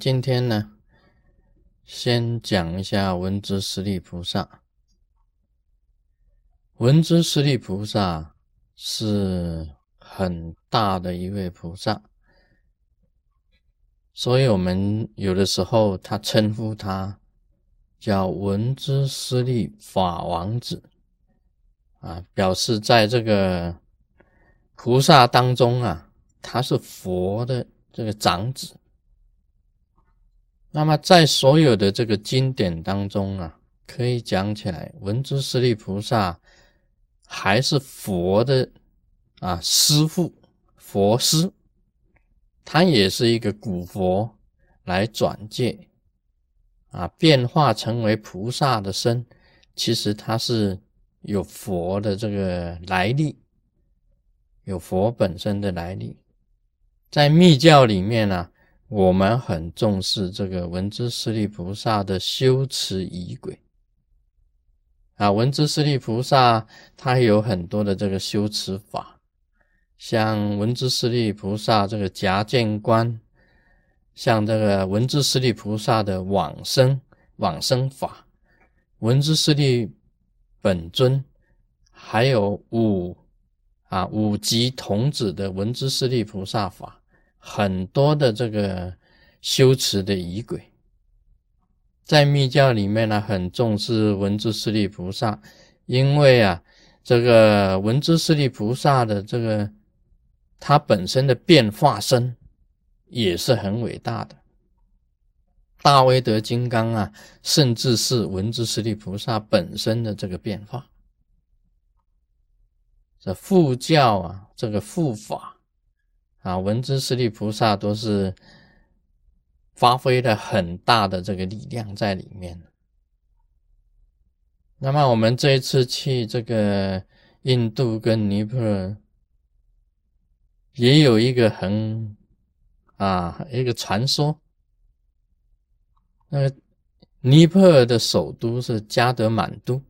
今天呢，先讲一下文殊师利菩萨。文殊师利菩萨是很大的一位菩萨，所以我们有的时候他称呼他叫文殊师利法王子啊，表示在这个菩萨当中啊，他是佛的这个长子。那么在所有的这个经典当中啊，可以讲起来，文殊师利菩萨。还是佛的啊师父佛师，他也是一个古佛来转介啊，变化成为菩萨的身，其实他是有佛的这个来历，有佛本身的来历。在密教里面呢，我们很重视这个文殊师利菩萨的修持仪轨。啊，文殊师利菩萨他有很多的这个修持法，像文殊师利菩萨这个夹见观，像这个文殊师利菩萨的往生往生法，文殊师利本尊，还有五啊五级童子的文殊师利菩萨法，很多的这个修持的仪轨。在密教里面呢，很重视文殊师利菩萨，因为啊，这个文殊师利菩萨的这个他本身的变化身也是很伟大的。大威德金刚啊，甚至是文殊师利菩萨本身的这个变化。这护教啊，这个护法啊，文殊师利菩萨都是。发挥了很大的这个力量在里面。那么我们这一次去这个印度跟尼泊尔，也有一个很啊一个传说。那个尼泊尔的首都是加德满都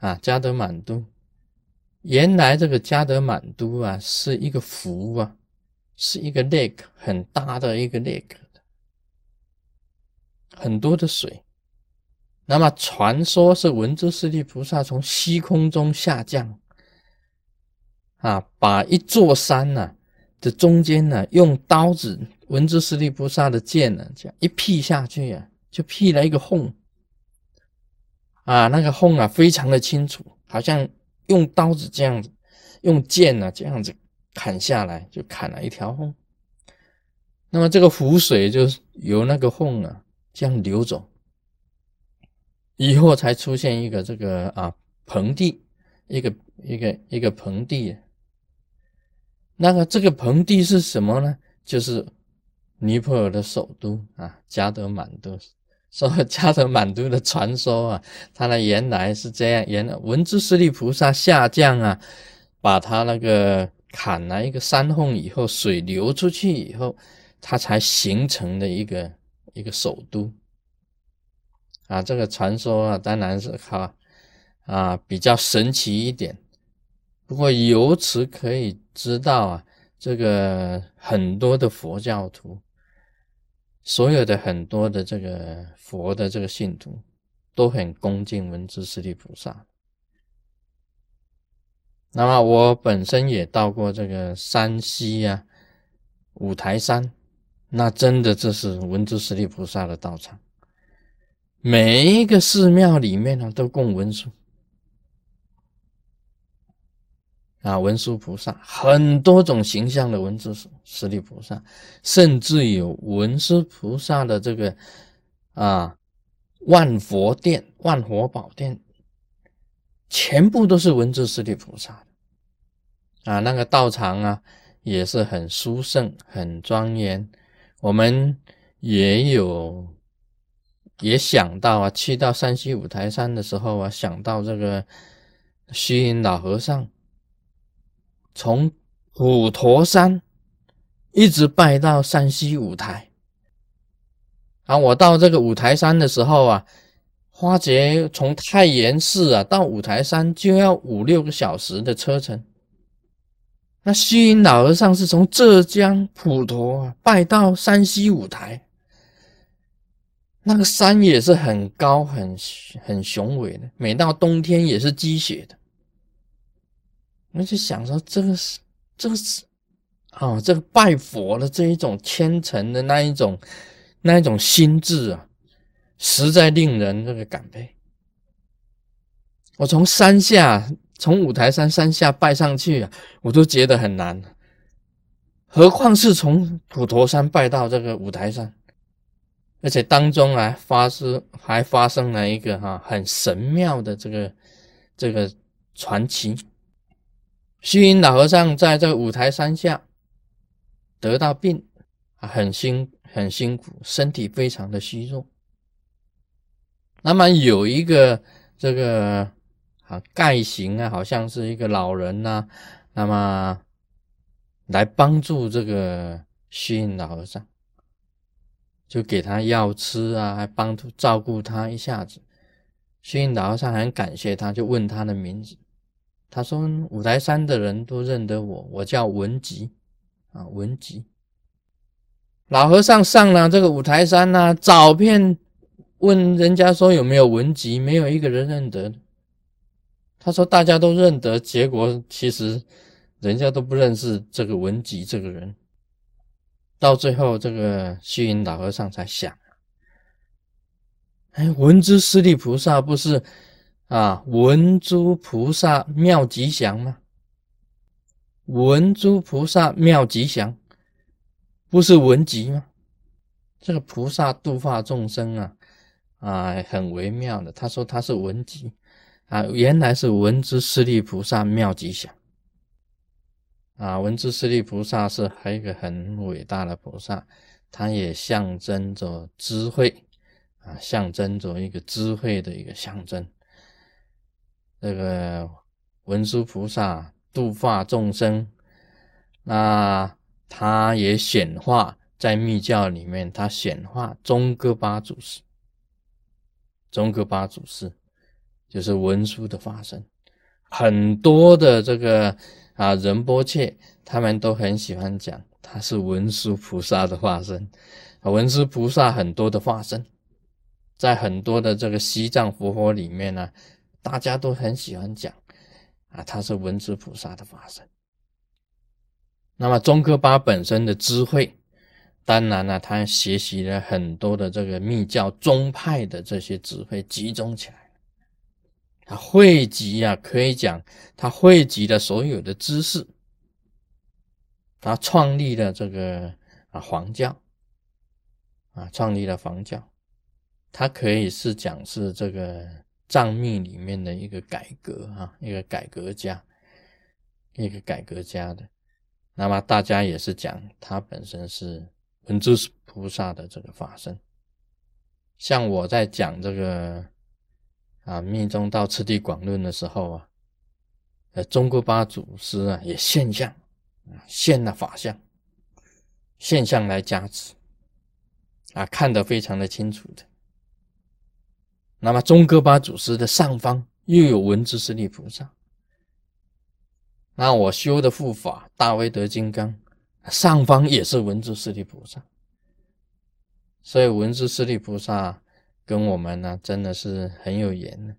啊，加德满都。原来这个加德满都啊是一个湖啊，是一个 lake 很大的一个 lake。很多的水，那么传说是文殊师利菩萨从虚空中下降，啊，把一座山呢的中间呢用刀子，文殊师利菩萨的剑呢这样一劈下去啊，就劈了一个缝，啊，那个缝啊非常的清楚，好像用刀子这样子，用剑呢这样子砍下来，就砍了一条缝。那么这个湖水就由那个缝啊。这样流走，以后才出现一个这个啊盆地，一个一个一个盆地。那个这个盆地是什么呢？就是尼泊尔的首都啊，加德满都。说加德满都的传说啊，它呢原来是这样：原来文殊师利菩萨下降啊，把他那个砍了一个山缝以后，水流出去以后，它才形成的一个。一个首都啊，这个传说啊，当然是靠啊比较神奇一点。不过由此可以知道啊，这个很多的佛教徒，所有的很多的这个佛的这个信徒，都很恭敬文殊师利菩萨。那么我本身也到过这个山西啊，五台山。那真的这是文殊师利菩萨的道场，每一个寺庙里面呢都供文殊啊，文殊菩萨很多种形象的文殊师利菩萨，甚至有文殊菩萨的这个啊万佛殿、万佛宝殿，全部都是文殊师利菩萨的啊，那个道场啊也是很殊胜、很庄严。我们也有也想到啊，去到山西五台山的时候啊，想到这个虚云老和尚从普陀山一直拜到山西五台。啊，我到这个五台山的时候啊，花姐从太原市啊到五台山就要五六个小时的车程。那虚云老和尚是从浙江普陀拜到山西五台，那个山也是很高、很很雄伟的，每到冬天也是积雪的。我就想说，这个是这个是啊，这个拜佛的这一种虔诚的那一种那一种心智啊，实在令人这个感佩。我从山下，从五台山山下拜上去啊，我都觉得很难，何况是从普陀山拜到这个五台山。而且当中啊，发生还发生了一个哈很神妙的这个这个传奇。虚云老和尚在这个五台山下得到病啊，很辛很辛苦，身体非常的虚弱。那么有一个这个啊盖行啊，好像是一个老人呐，那么来帮助这个虚云老和尚。就给他药吃啊，还帮助照顾他一下子。虚云老和尚很感谢他，就问他的名字。他说：“五台山的人都认得我，我叫文吉啊，文吉。”老和尚上了这个五台山呢，找遍问人家说有没有文吉，没有一个人认得。他说大家都认得，结果其实人家都不认识这个文吉这个人。到最后，这个虚云老和尚才想：哎，文殊师利菩萨不是啊，文殊菩萨妙吉祥吗？文殊菩萨妙吉祥，不是文吉吗？这个菩萨度化众生啊，啊，很微妙的。他说他是文吉啊，原来是文殊师利菩萨妙吉祥。啊，文殊师利菩萨是还有一个很伟大的菩萨，他也象征着智慧啊，象征着一个智慧的一个象征。这个文殊菩萨度化众生，那他也显化在密教里面，他显化中哥巴祖师，中哥巴祖师就是文殊的化身，很多的这个。啊，仁波切他们都很喜欢讲，他是文殊菩萨的化身。文殊菩萨很多的化身，在很多的这个西藏佛佛里面呢，大家都很喜欢讲啊，他是文殊菩萨的化身。那么宗喀巴本身的智慧，当然了，他学习了很多的这个密教宗派的这些智慧，集中起来。他汇集呀，可以讲他汇集了所有的知识，他创立了这个啊黄教，啊创立了黄教，他可以是讲是这个藏密里面的一个改革啊，一个改革家，一个改革家的。那么大家也是讲他本身是文殊菩萨的这个法身，像我在讲这个。啊，密宗到次第广论的时候啊，呃，中国八祖师啊也现象啊现了法相，现象来加持啊，看得非常的清楚的。那么中哥巴祖师的上方又有文殊师利菩萨，那我修的护法大威德金刚上方也是文殊师利菩萨，所以文殊师利菩萨。跟我们呢，真的是很有缘的。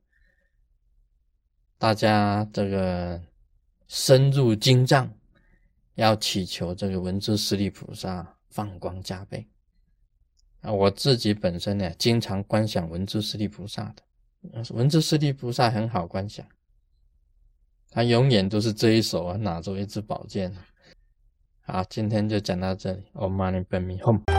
大家这个深入经藏，要祈求这个文殊师利菩萨放光加倍。啊，我自己本身呢，经常观想文殊师利菩萨的。文殊师利菩萨很好观想，他永远都是这一手啊，拿着一支宝剑。好，今天就讲到这里。Om Mani Padme Hum。